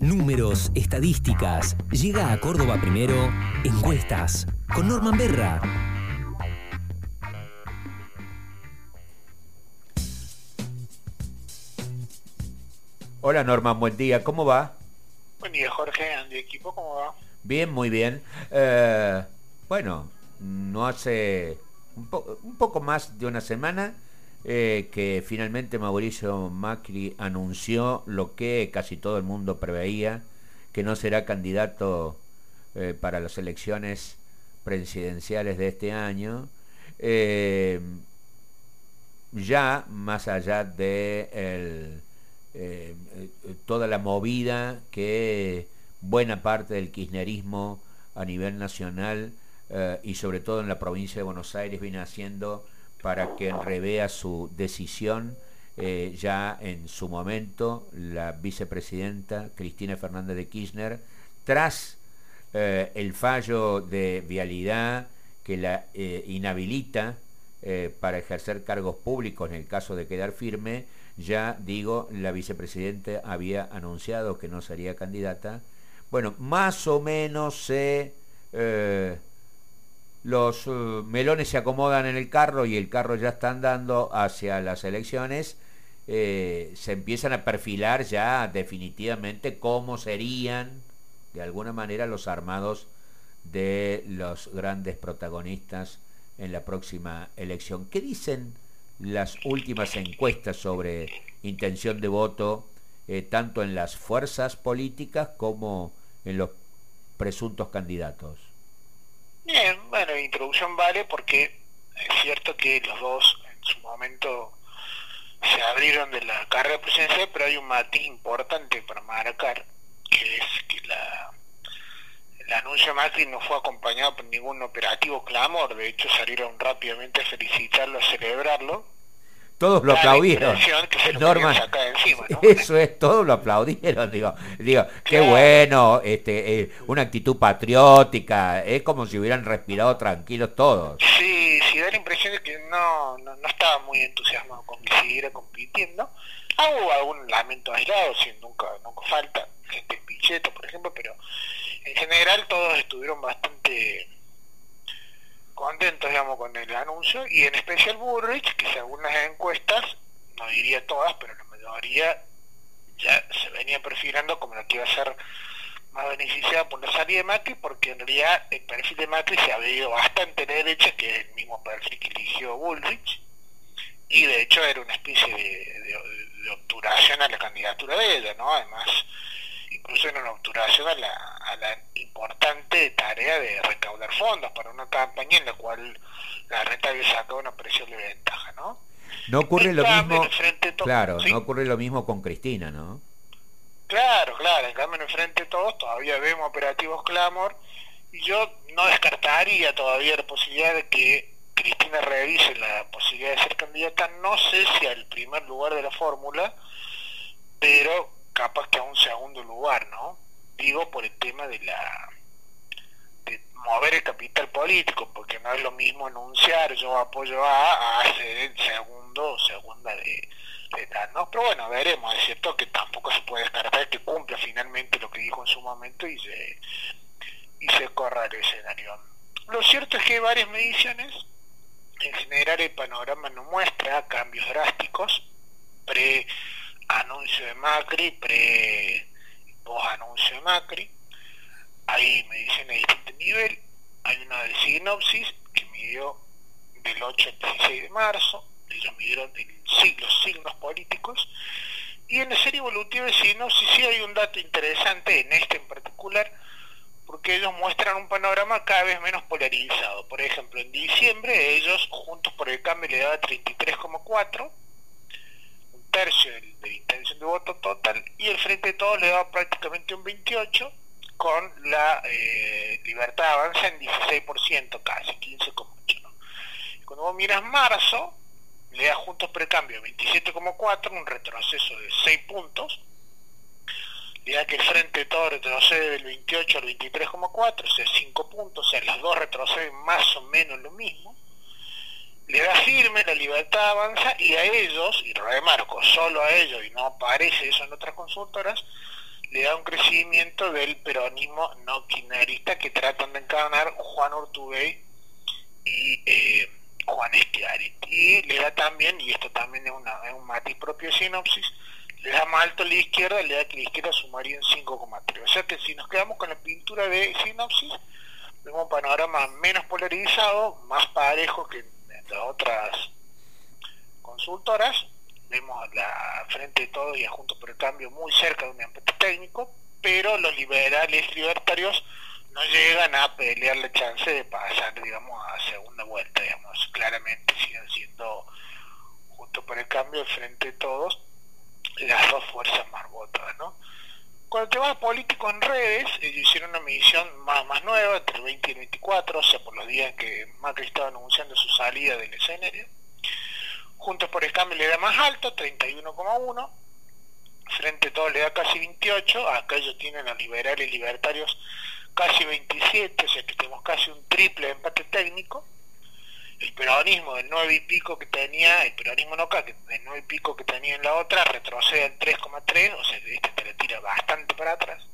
Números, estadísticas. Llega a Córdoba primero. Encuestas. Con Norman Berra. Hola Norman, buen día. ¿Cómo va? Buen día Jorge, Andy Equipo, ¿cómo va? Bien, muy bien. Eh, bueno, no hace un, un poco más de una semana eh, que finalmente Mauricio Macri anunció lo que casi todo el mundo preveía, que no será candidato eh, para las elecciones presidenciales de este año. Eh, ya más allá de toda la movida que buena parte del kirchnerismo a nivel nacional y sobre todo en la provincia de Buenos Aires viene haciendo para que revea su decisión eh, ya en su momento la vicepresidenta Cristina Fernández de Kirchner tras eh, el fallo de vialidad que la eh, inhabilita para ejercer cargos públicos en el caso de quedar firme, ya digo, la vicepresidenta había anunciado que no sería candidata. Bueno, más o menos se los eh, melones se acomodan en el carro y el carro ya está andando hacia las elecciones, eh, se empiezan a perfilar ya definitivamente cómo serían de alguna manera los armados de los grandes protagonistas en la próxima elección. ¿Qué dicen las últimas encuestas sobre intención de voto, eh, tanto en las fuerzas políticas como en los presuntos candidatos? Bien, bueno, introducción vale porque es cierto que los dos en su momento se abrieron de la carrera presidencial, pero hay un matiz importante para marcar, que es que la, el anuncio de Macri no fue acompañado por ningún operativo clamor, de hecho salieron rápidamente a felicitarlo, a celebrarlo, todos lo aplaudieron. Norman, eso es, todos lo aplaudieron, digo, digo, qué bueno, este, eh, una actitud patriótica, es como si hubieran respirado tranquilos todos. Sí, sí, da la impresión de que no, no, estaba muy entusiasmado con que siguiera compitiendo. Ah, hubo algún lamento aislado, si nunca, nunca falta, gente en Pichetto, por ejemplo, pero en general todos estuvieron bastante contentos, digamos, con el anuncio, y en especial Burrich, que según las encuestas, no diría todas, pero la mayoría ya se venía perfilando como la que iba a ser más beneficiada por la salida de Macri, porque en realidad el perfil de Macri se ha ido bastante de derecha, que es el mismo perfil que eligió Bullrich, y de hecho era una especie de, de obturación a la candidatura de ella, ¿no? Además, incluso en una obturación a la, a la importante tarea de recaudar fondos para una campaña en la cual la renta había sacado una presión de ventaja, ¿no? No ocurre lo mismo, claro, no ocurre lo mismo con Cristina, ¿no? Claro, claro, en cambio en el frente de todos todavía vemos operativos clamor y yo no descartaría todavía la posibilidad de que Cristina revise la posibilidad de ser candidata, no sé si al primer lugar de la fórmula, pero capaz que a un segundo lugar, ¿no? Digo por el tema de la de mover el capital político, porque no es lo mismo anunciar yo apoyo a, a hacer el segundo o segunda de, de tal, ¿no? Pero bueno, veremos, es cierto que tampoco se puede descartar que cumpla finalmente lo que dijo en su momento y se, y se corra el escenario. Lo cierto es que hay varias mediciones, en general el panorama no muestra cambios drásticos, pre anuncio de Macri, pre post anuncio de Macri. Ahí me dicen a distinto nivel. Hay una de sinopsis que midió del 8 al 16 de marzo. Ellos midieron los signos políticos. Y en la serie evolutiva de sinopsis sí hay un dato interesante en este en particular, porque ellos muestran un panorama cada vez menos polarizado. Por ejemplo, en diciembre ellos, juntos por el cambio, le daban 33,4 tercio de, de intención de voto total y el Frente de Todos le da prácticamente un 28 con la eh, Libertad Avanza en 16% casi, 15,8. ¿no? Cuando vos miras marzo, le da Juntos Precambio 27,4, un retroceso de 6 puntos, le da que el Frente de Todos retrocede del 28 al 23,4, o sea, 5 puntos, o sea, las dos retroceden más o menos lo mismo, le da firme, la libertad avanza y a ellos, y remarco, solo a ellos, y no aparece eso en otras consultoras, le da un crecimiento del peronismo no kirchnerista que tratan de encarnar Juan Urtubey y eh, Juan Esquiari. Y le da también, y esto también es, un matiz propio de sinopsis, le da más alto a la izquierda, le da que la izquierda sumaría en 5,3. O sea que si nos quedamos con la pintura de sinopsis, vemos un panorama menos polarizado, más parejo que las otras consultoras, vemos la Frente de Todos y a Juntos por el Cambio muy cerca de un empate técnico, pero los liberales libertarios no llegan a pelear la chance de pasar, digamos, a segunda vuelta, digamos, claramente siguen siendo, junto por el cambio, el Frente de Todos, las dos fuerzas más votadas, ¿no? Con el tema político en redes, ellos hicieron una medición más, más nueva, entre el 20 y el 24, o sea, por los días que Macri estaba anunciando su salida del escenario, Juntos por el Cambio le da más alto, 31,1. Frente todo le da casi 28. Acá ellos tienen a liberales y libertarios casi 27, o sea que tenemos casi un triple empate técnico. El peronismo del 9 y pico que tenía, el peronismo acá, del 9 y pico que tenía en la otra, retrocede al 3,3, o sea este te le tira bastante para atrás.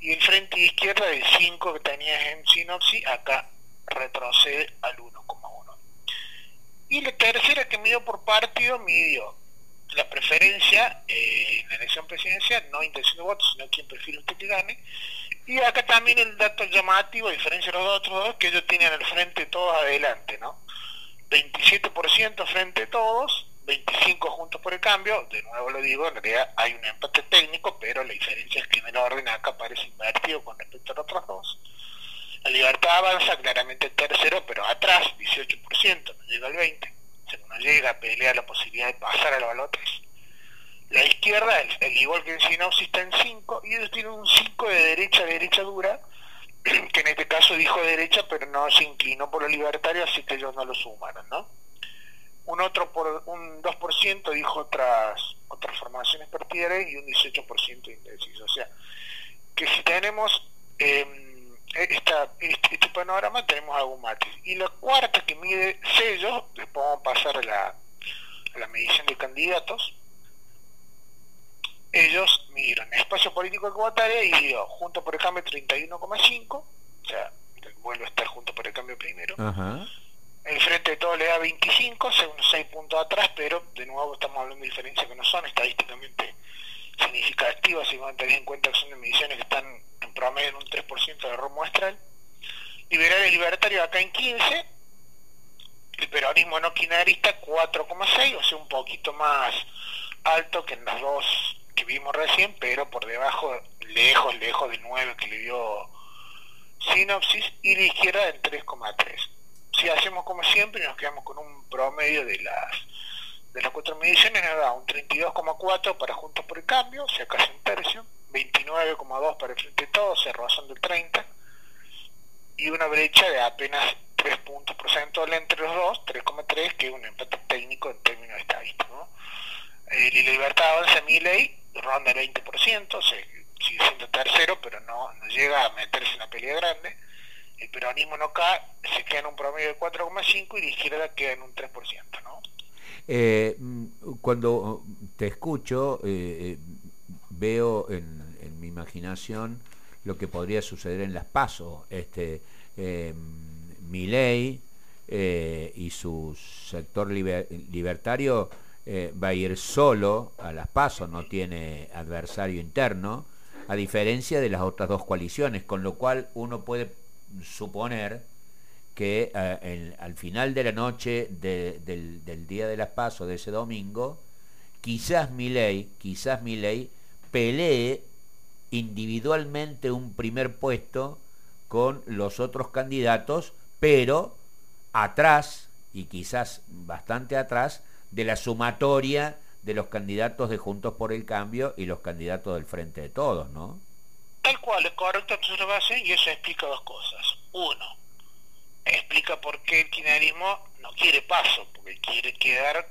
Y el frente izquierda del 5 que tenía en Sinopsi, acá retrocede al 1,1. Y la tercera que midió por partido, midió la preferencia eh, en la elección presidencial, no intención de voto, sino quien prefiere usted que gane. Y acá también el dato llamativo, a diferencia de los otros dos, que ellos tienen al frente todos adelante, ¿no? 27% frente a todos, 25 juntos por el cambio, de nuevo lo digo, en realidad hay un empate técnico, pero la diferencia es que en el orden acá parece invertido con respecto a los otros dos. La libertad avanza claramente tercero, pero atrás, 18%, no llega al 20%. O sea, no llega a pelear la posibilidad de pasar a los balotes. La izquierda, el, igual que en Sinopsis, está en 5, y ellos tienen un 5 de derecha a derecha dura, que en este caso dijo derecha, pero no se inclinó por los libertarios, así que ellos no lo sumaron, ¿no? Un otro por un 2% dijo otras otras formaciones partidarias y un 18% indeciso. O sea, que si tenemos eh, esta, este, este, panorama tenemos algún matiz. Y la cuarta que mide sellos, después vamos a pasar a la, la medición de candidatos, ellos midieron espacio político de y dio junto por el cambio 31,5, o sea, vuelve a estar junto por el cambio primero. El frente de todo le da 25, según 6 puntos atrás, pero de nuevo estamos hablando de diferencias que no son estadísticamente significativas, si van a tener en cuenta que son mediciones que están en promedio en un 3% de error muestral. Liberal y libertario acá en 15. El peronismo no kirchnerista 4,6, o sea, un poquito más alto que en las dos vimos recién, pero por debajo, lejos, lejos del 9 que le dio sinopsis, y la izquierda en 3,3. Si hacemos como siempre, nos quedamos con un promedio de las de las cuatro mediciones, nos da un 32,4 para Juntos por el Cambio, o sea, casi un tercio, 29,2 para el Frente de Todos, se rozando el 30, y una brecha de apenas 3 puntos porcentuales entre los dos, 3,3, que es un empate técnico en términos estadísticos. ¿no? Eh, libertad avanza mi ley, ronda el 20%, se sigue siendo tercero, pero no, no llega a meterse en una pelea grande. El peronismo no cae, se queda en un promedio de 4,5 y la izquierda queda en un 3%. ¿no? Eh, cuando te escucho, eh, veo en, mi imaginación lo que podría suceder en las pasos. Este, eh, Milei eh, y su sector libertario eh, va a ir solo a las pasos, no tiene adversario interno, a diferencia de las otras dos coaliciones, con lo cual uno puede suponer que al final de la noche del, día de las pasos de ese domingo, quizás Milei, quizás pelee individualmente un primer puesto con los otros candidatos, pero atrás, y quizás bastante atrás, de la sumatoria de los candidatos de Juntos por el Cambio y los candidatos del Frente de Todos, ¿no? Tal cual, es correcta tu observación y eso explica dos cosas. Uno, explica por qué el kirchnerismo no quiere paso, porque quiere quedar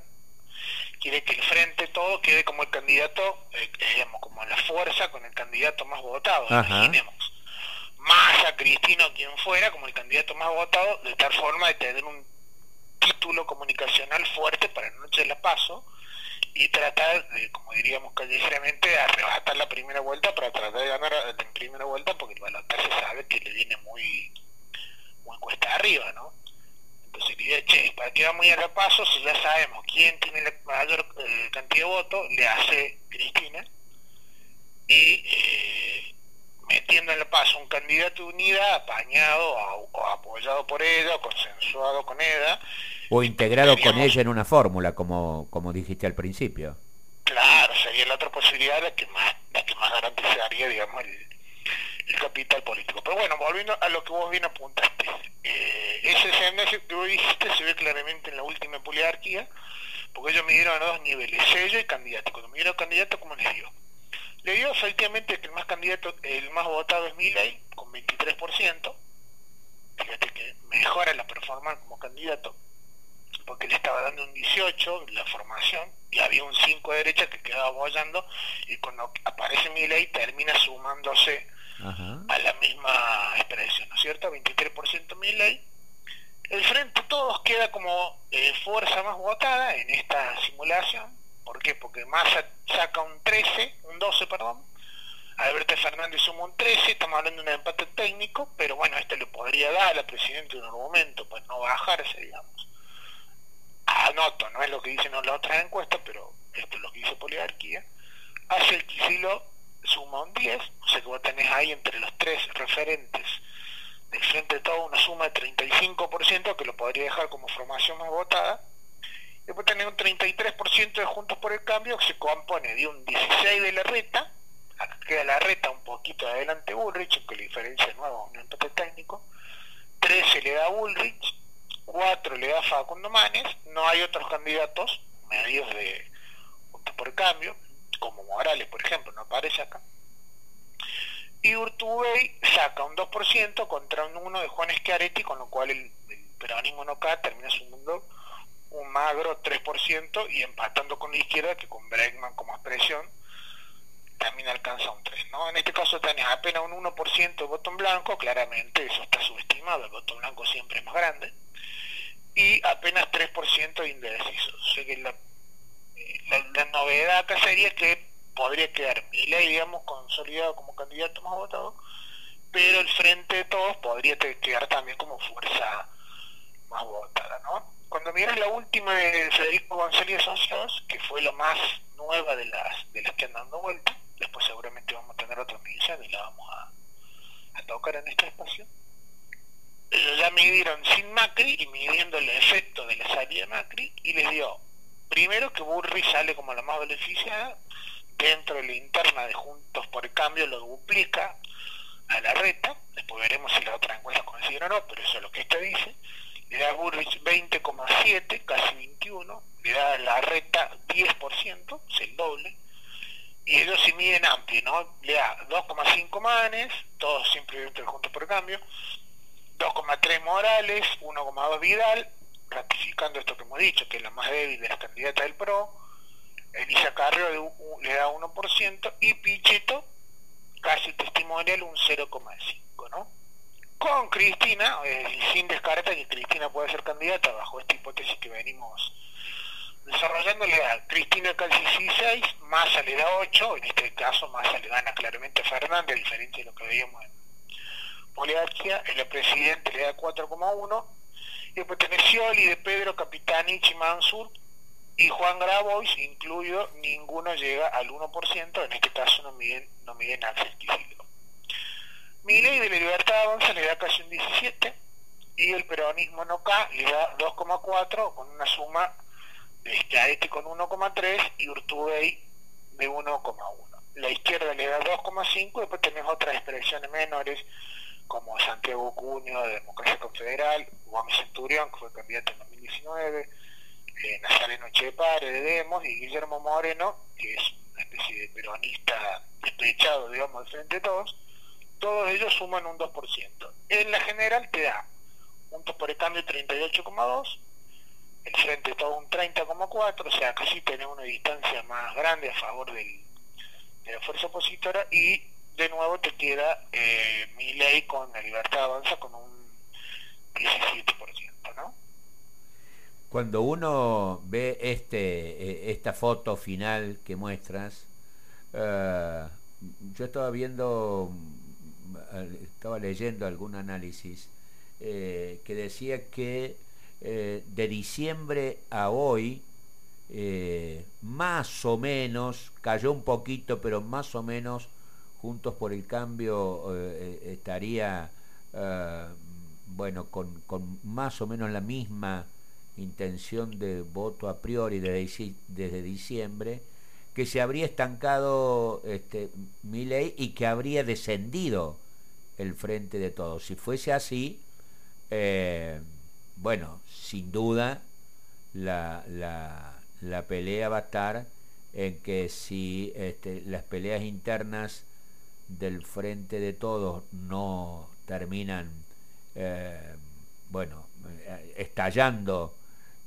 quiere que el frente todo quede como el candidato, eh, digamos, como la fuerza con el candidato más votado, imaginemos. Más a Cristino quien fuera como el candidato más votado, de tal forma de tener un título comunicacional fuerte para la noche de la paso y tratar de, como diríamos callejeramente, arrebatar la primera vuelta para tratar de ganar en primera vuelta porque el balotaje sabe que le viene muy, muy cuesta arriba, ¿no? Entonces diría, che, ¿para qué vamos a ir a paso si ya sabemos quién tiene la mayor eh, cantidad de votos? Le hace Cristina. Y eh, metiendo en la paso un candidato unida apañado o, apoyado por ella, o consensuado con ella. O integrado con ella en una fórmula, como, como dijiste al principio. Claro, sería la otra posibilidad la que más, la que más garantizaría, digamos, el, capital político. Pero bueno, volviendo a lo que vos bien apuntaste, eh, ese escenario que vos dijiste se ve claramente en la última poliarquía, porque ellos midieron a dos niveles, sello y candidato. Cuando midieron candidato, ¿cómo les dio? Le dio efectivamente que el más candidato, el más votado es Milley, con 23%. Fíjate que mejora la performance como candidato, porque le estaba dando un 18 la formación, y había un 5 de derecha que quedaba apoyando, y cuando aparece Milley termina sumándose a la misma expresión, ¿no es cierto? 23% Milley. El Frente Todos queda como eh, fuerza más votada en esta simulación, ¿Por qué? Porque Massa saca un 13, un 12, perdón. Alberto Fernández suma un 13, estamos hablando de un empate técnico, pero bueno, esto le podría dar al presidente en algún momento, pues no bajarse, digamos. Anoto, no es lo que dicen las otras encuestas, pero esto es lo que dice Poliarquía. Hace el Quisilo suma un 10, o sea que vos tenés ahí entre los tres referentes del frente de todo una suma de 35% que lo podría dejar como formación más votada Después tenés un 33% de Juntos por el Cambio que se compone de un 16 de la reta, acá queda la reta un poquito adelante Bullrich, aunque la diferencia nueva, un empate técnico, 13 le da Bullrich, 4 le da Facundo Manes, no hay otros candidatos medios de Juntos por el Cambio, como Morales, por ejemplo, no aparece acá. Y Urtubey saca un 2% contra un 1 de Juan Schiaretti, con lo cual el, el peronismo no cae, termina sumando un magro 3% y empatando con la izquierda que con Bregman como expresión también alcanza un 3. ¿no? En este caso tenés apenas un 1% de voto en blanco, claramente eso está subestimado, el voto en blanco siempre es más grande, y apenas 3% de indecisos. O sea que la, la, novedad acá sería que podría quedar Milei, digamos, consolidado como candidato más votado, pero el frente de todos podría quedar también como fuerza más votada, ¿no? Cuando miras la última de Federico González Asociados, que fue la más nueva de las de las que han dado vuelta, después seguramente vamos a tener otra medición y la vamos a, tocar en este espacio. Ya midieron sin Macri y midiendo el efecto de la salida de Macri y les dio primero que Burri sale como la más beneficiada, dentro de la interna de Juntos por Cambio lo duplica a la reta, después veremos si la otra encuesta coincide o no, pero eso es lo que este dice le da Burrich 20,7, casi 21, le da la reta 10%, es el doble, y ellos se miden amplio, ¿no? Le da 2,5 manes, todos siempre dentro del junto por cambio, 2,3 Morales, 1,2 Vidal, ratificando esto que hemos dicho, que es la más débil de las candidatas del PRO, Elisa Carrero le da 1%, y Pichetto, casi testimonial, un 0,5, ¿no? Con Cristina, eh, sin descartar que Cristina pueda ser candidata bajo esta hipótesis que venimos desarrollando, le da Cristina casi 16, Massa le da 8, en este caso Massa le gana claramente a Fernández, a de lo que veíamos en Poliarquía, el presidente le da 4,1, y después tenés Scioli, de Pedro, Capitanich y Mansur, y Juan Grabois, incluido, ninguno llega al 1%, en este caso no miden, no miden Axel ley de la Libertad Avanza le da casi un 17 y el peronismo no K le da 2,4 con una suma de este con 1,3 y Urtubey de 1,1. La izquierda le da 2,5 y después tenés otras expresiones menores como Santiago Cuño de Democracia Confederal, Gómez Centurión que fue candidato en 2019, eh, Nazareno Chepare de Demos y Guillermo Moreno que es una especie de peronista despechado digamos de frente de todos todos ellos suman un 2%. En la general te da puntos por el cambio 38,2, el frente todo un 30,4, o sea, casi tiene una distancia más grande a favor del, de la fuerza opositora y de nuevo te queda eh, mi ley con la libertad avanza con un 17%, ¿no? Cuando uno ve este, eh, esta foto final que muestras, eh, yo estaba viendo, estaba leyendo algún análisis que decía que de diciembre a hoy, más o menos, cayó un poquito, pero más o menos, Juntos por el Cambio estaría, bueno, con, más o menos la misma intención de voto a priori desde, desde diciembre, que se habría estancado este, mi ley y que habría descendido el frente de todos. Si fuese así, eh, bueno, sin duda la, la, la, pelea va a estar en que si este, las peleas internas del frente de todos no terminan, eh, bueno, eh, estallando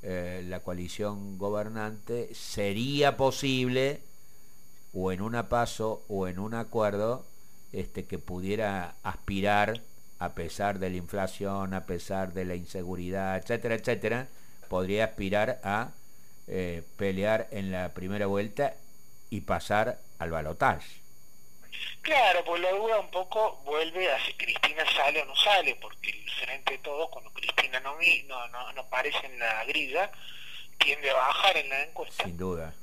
eh, la coalición gobernante, sería posible, o en un paso o en un acuerdo, este, que pudiera aspirar, a pesar de la inflación, a pesar de la inseguridad, etcétera, etcétera, podría aspirar a eh, pelear en la primera vuelta y pasar al balotaje. Claro, pues la duda un poco vuelve a si Cristina sale o no sale, porque el frente de todos, cuando Cristina no, no, no, no aparece en la grilla, tiende a bajar en la encuesta. Sin duda.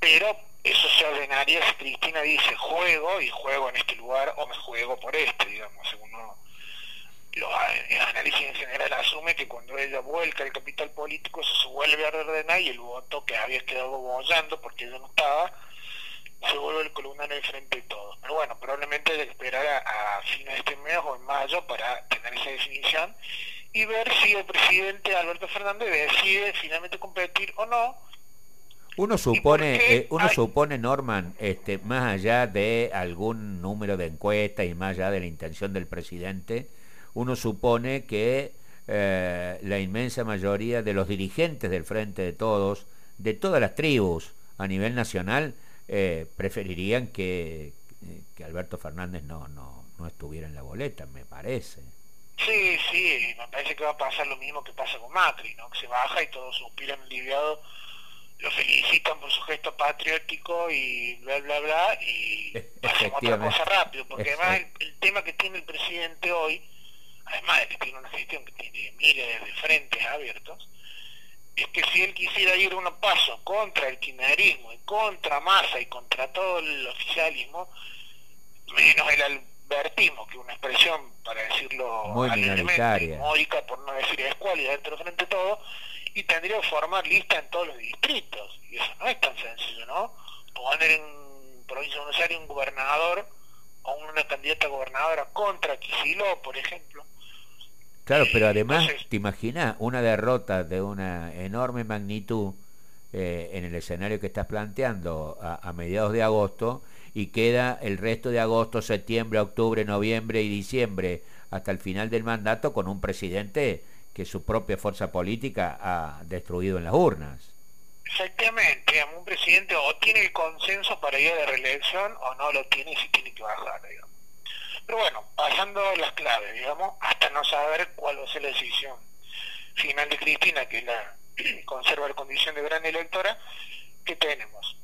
Pero eso se ordenaría si Cristina dice juego y juego en este lugar o me juego por este, digamos, según los análisis en general asume que cuando ella vuelca el capital político eso se vuelve a ordenar y el voto que había quedado bollando porque ella no estaba se vuelve el columnar en frente de todos. Pero bueno, probablemente hay que esperar a, fines de este mes o en mayo para tener esa definición y ver si el presidente Alberto Fernández decide finalmente competir o no. Uno supone, eh, uno supone, Norman, este, más allá de algún número de encuestas y más allá de la intención del presidente, uno supone que eh, la inmensa mayoría de los dirigentes del Frente de Todos, de todas las tribus a nivel nacional, eh, preferirían que, que, Alberto Fernández no, no, no estuviera en la boleta, me parece. Sí, sí, me parece que va a pasar lo mismo que pasa con Macri, ¿no? que se baja y todos suspiran aliviados, lo felicitan por su gesto patriótico y bla, bla, bla, y hacen otra cosa rápido, porque además el, tema que tiene el presidente hoy, además de que tiene una gestión que tiene miles de frentes abiertos, es que si él quisiera ir un paso contra el kirchnerismo y contra Massa y contra todo el oficialismo, menos el albertismo, que una expresión, para decirlo muy módica, por no decir escuálida dentro del frente todo, y tendría que formar lista en todos los distritos. Y eso no es tan sencillo, ¿no? Poner en provincia de Buenos Aires un gobernador o una candidata gobernadora contra Quisiló, por ejemplo, Claro, pero además, ¿te imaginas una derrota de una enorme magnitud eh, en el escenario que estás planteando a, mediados de agosto y queda el resto de agosto, septiembre, octubre, noviembre y diciembre hasta el final del mandato con un presidente que su propia fuerza política ha destruido en las urnas? Exactamente, un presidente o tiene el consenso para ir a la reelección o no lo tiene y se tiene que bajar, digamos. Pero bueno, pasando las claves, digamos, hasta no saber cuál va a ser la decisión final de Cristina, que la conserva la condición de gran electora, ¿qué tenemos?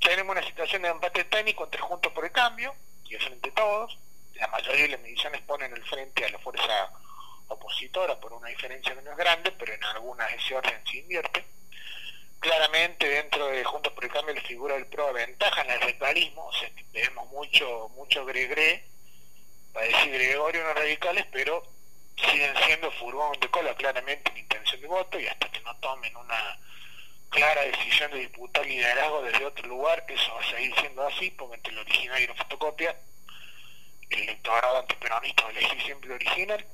Tenemos una situación de empate técnico entre Juntos por el Cambio y el Frente Todos. La mayoría de las mediciones ponen el frente a la fuerza opositora por una diferencia menos grande, pero en algunas ese orden se invierte. Claramente dentro de Juntos por el Cambio la figura del PRO ventaja en el radicalismo, o sea, vemos mucho, mucho gregre para decir Gregorio no radicales, pero siguen siendo furgón de cola claramente en intención de voto y hasta que no tomen una clara decisión de disputar liderazgo desde otro lugar, eso va a seguir siendo así, porque entre el original y la fotocopia, el electorado antiperonista va a elegir siempre el original.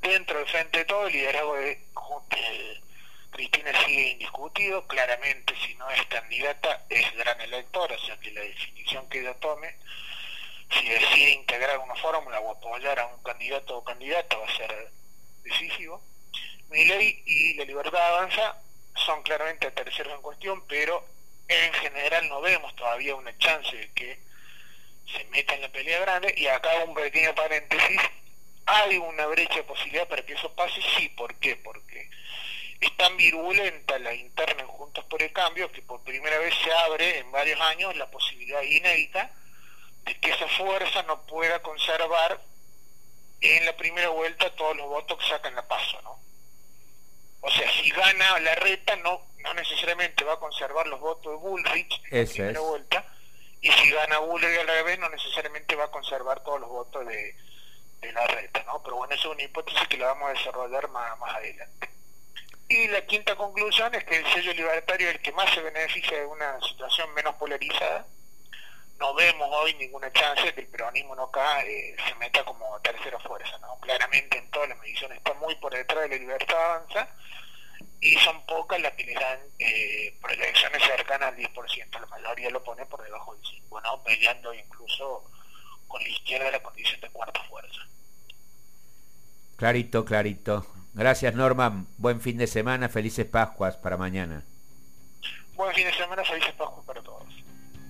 Dentro del frente de todo, el liderazgo de, Cristina sigue indiscutido, claramente si no es candidata es gran elector, o sea que la definición que ella tome si decide integrar una fórmula o apoyar a un candidato o candidata va a ser decisivo. Mi ley y la libertad avanza son claramente terceros en cuestión, pero en general no vemos todavía una chance de que se meta en la pelea grande. Y acá un pequeño paréntesis, hay una brecha de posibilidad para que eso pase, sí, ¿por qué? Porque es tan virulenta la interna en Juntos por el Cambio que por primera vez se abre en varios años la posibilidad inédita de que esa fuerza no pueda conservar en la primera vuelta todos los votos que sacan la paso, ¿no? O sea, si gana la reta, no, no necesariamente va a conservar los votos de Bullrich en la primera vuelta, y si gana Bullrich a la vez, no necesariamente va a conservar todos los votos de, la reta, ¿no? Pero bueno, esa es una hipótesis que la vamos a desarrollar más, más adelante. Y la quinta conclusión es que el sello libertario es el que más se beneficia de una situación menos polarizada. No vemos hoy ninguna chance de que el peronismo no acá eh, se meta como tercera fuerza. ¿no? Claramente en todas las mediciones está muy por detrás de la libertad avanza y son pocas las que le dan eh, proyecciones cercanas al 10%. La mayoría lo pone por debajo del 5%, ¿no? peleando incluso con la izquierda la condición de cuarta fuerza. Clarito, clarito. Gracias Norma, buen fin de semana, felices Pascuas para mañana. Buen fin de semana, felices Pascuas para todos.